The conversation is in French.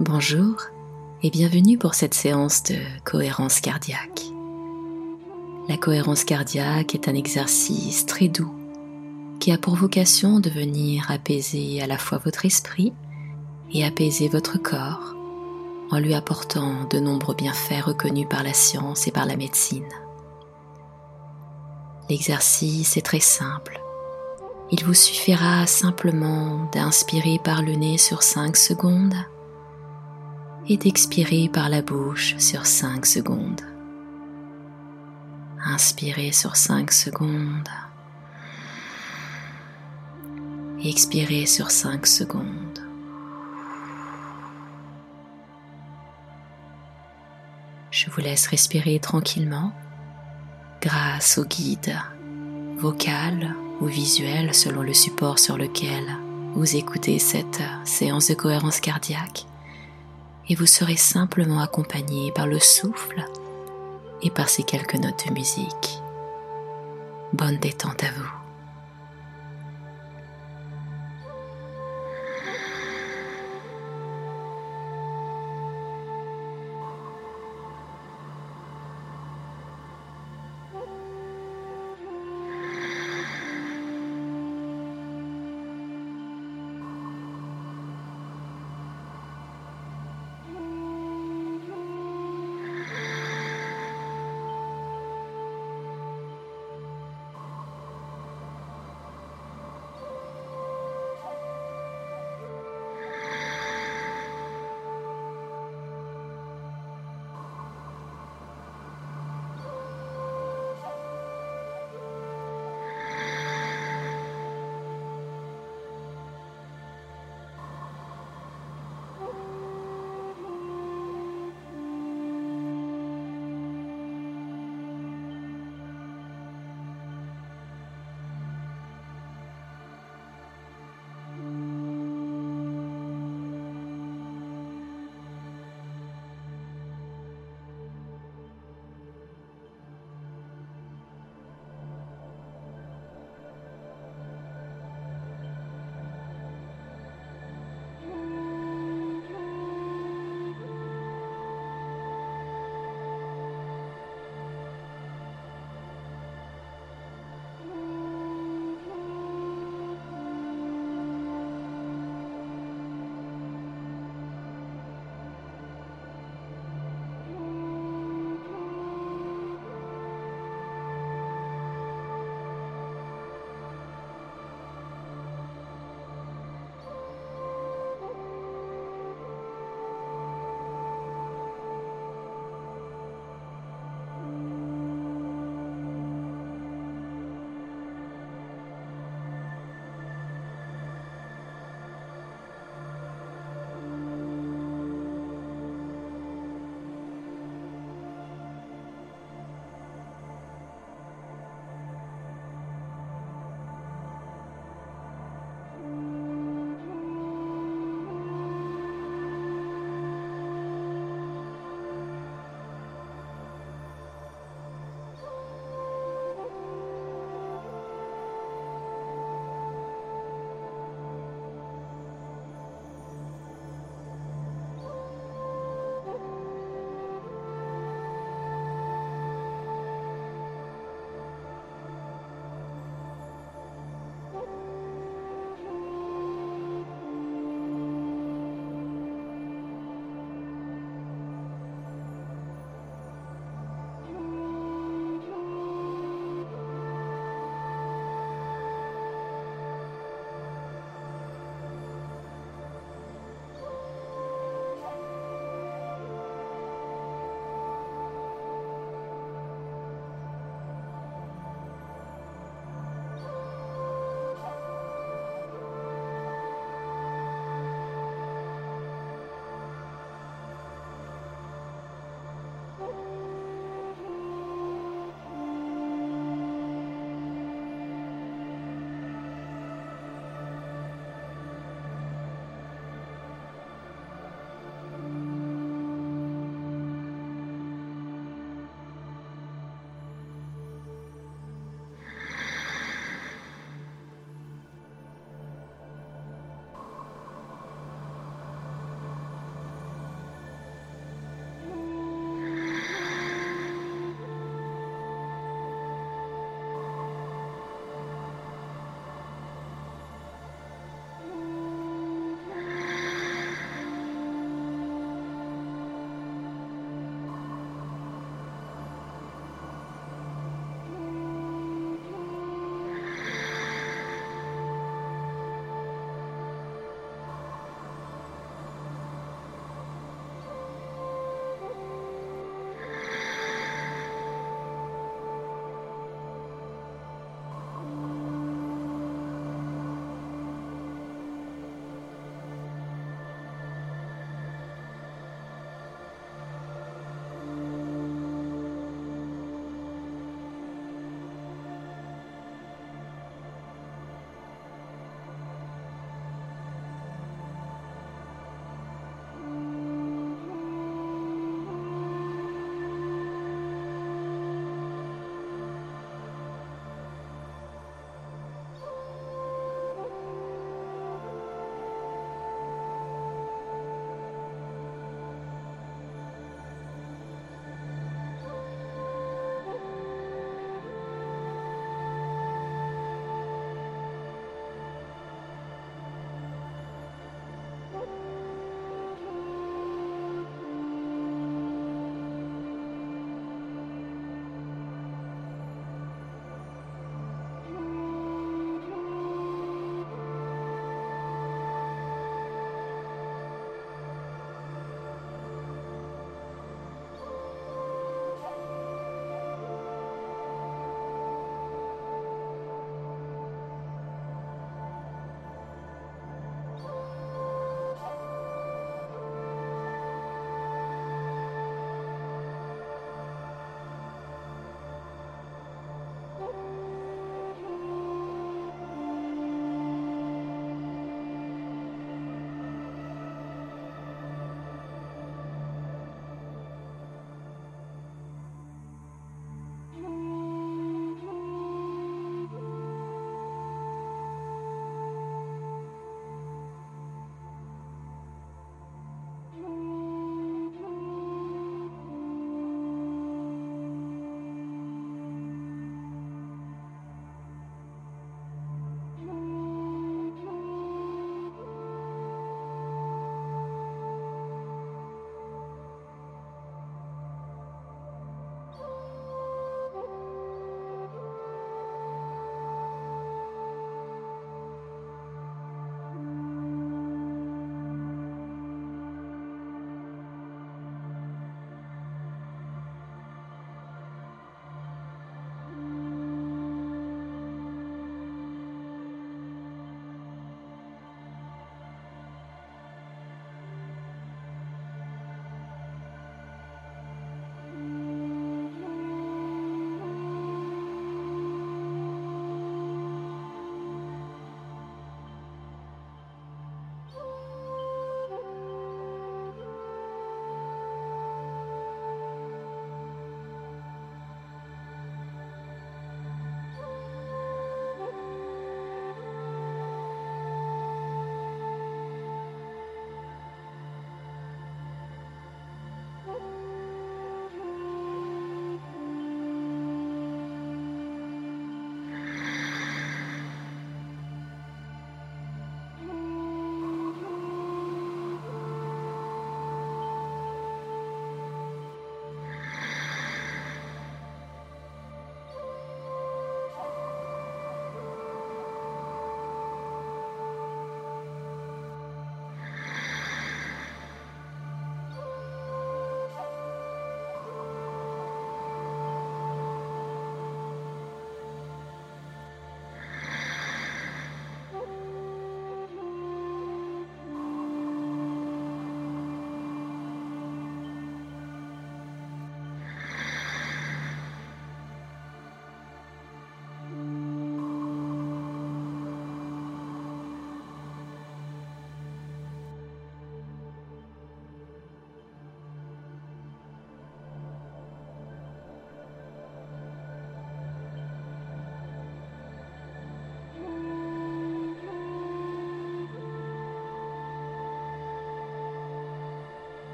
Bonjour et bienvenue pour cette séance de cohérence cardiaque. La cohérence cardiaque est un exercice très doux qui a pour vocation de venir apaiser à la fois votre esprit et apaiser votre corps en lui apportant de nombreux bienfaits reconnus par la science et par la médecine. L'exercice est très simple. Il vous suffira simplement d'inspirer par le nez sur 5 secondes et d'expirer par la bouche sur 5 secondes. Inspirez sur 5 secondes. Expirez sur 5 secondes. Je vous laisse respirer tranquillement grâce au guide vocal ou visuel selon le support sur lequel vous écoutez cette séance de cohérence cardiaque et vous serez simplement accompagné par le souffle et par ces quelques notes de musique. Bonne détente à vous.